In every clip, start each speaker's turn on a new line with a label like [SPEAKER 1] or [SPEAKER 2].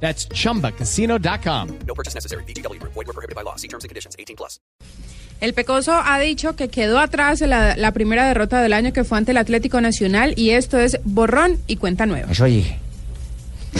[SPEAKER 1] That's chumbacasino.com.
[SPEAKER 2] No purchase necessary. BGW. Void were prohibited by law. See terms and conditions. 18 plus.
[SPEAKER 3] El Pecoso ha dicho que quedó atrás la, la primera derrota del año que fue ante el Atlético Nacional y esto es borrón y cuenta nueva.
[SPEAKER 4] Eso dije.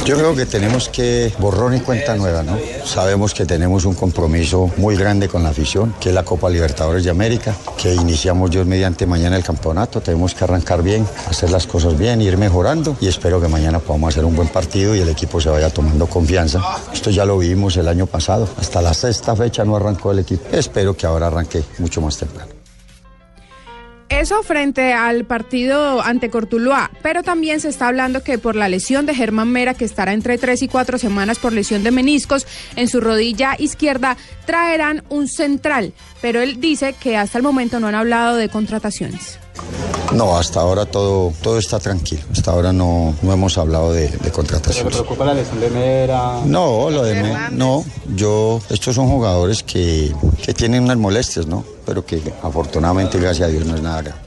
[SPEAKER 5] Yo creo que tenemos que borrón y cuenta nueva, ¿no? Sabemos que tenemos un compromiso muy grande con la afición, que es la Copa Libertadores de América, que iniciamos Dios mediante mañana el campeonato. Tenemos que arrancar bien, hacer las cosas bien, ir mejorando y espero que mañana podamos hacer un buen partido y el equipo se vaya tomando confianza. Esto ya lo vimos el año pasado. Hasta la sexta fecha no arrancó el equipo. Espero que ahora arranque mucho más temprano.
[SPEAKER 3] Eso frente al partido ante Cortuluá, pero también se está hablando que por la lesión de Germán Mera, que estará entre tres y cuatro semanas por lesión de meniscos en su rodilla izquierda, traerán un central, pero él dice que hasta el momento no han hablado de contrataciones.
[SPEAKER 5] No, hasta ahora todo, todo está tranquilo. Hasta ahora no, no hemos hablado de, de
[SPEAKER 6] ¿Te
[SPEAKER 5] contrataciones.
[SPEAKER 6] preocupa la lesión de Mera?
[SPEAKER 5] No, lo de Me- no, yo, estos son jugadores que, que tienen unas molestias, ¿no? Pero que afortunadamente, gracias a Dios, no es nada grave.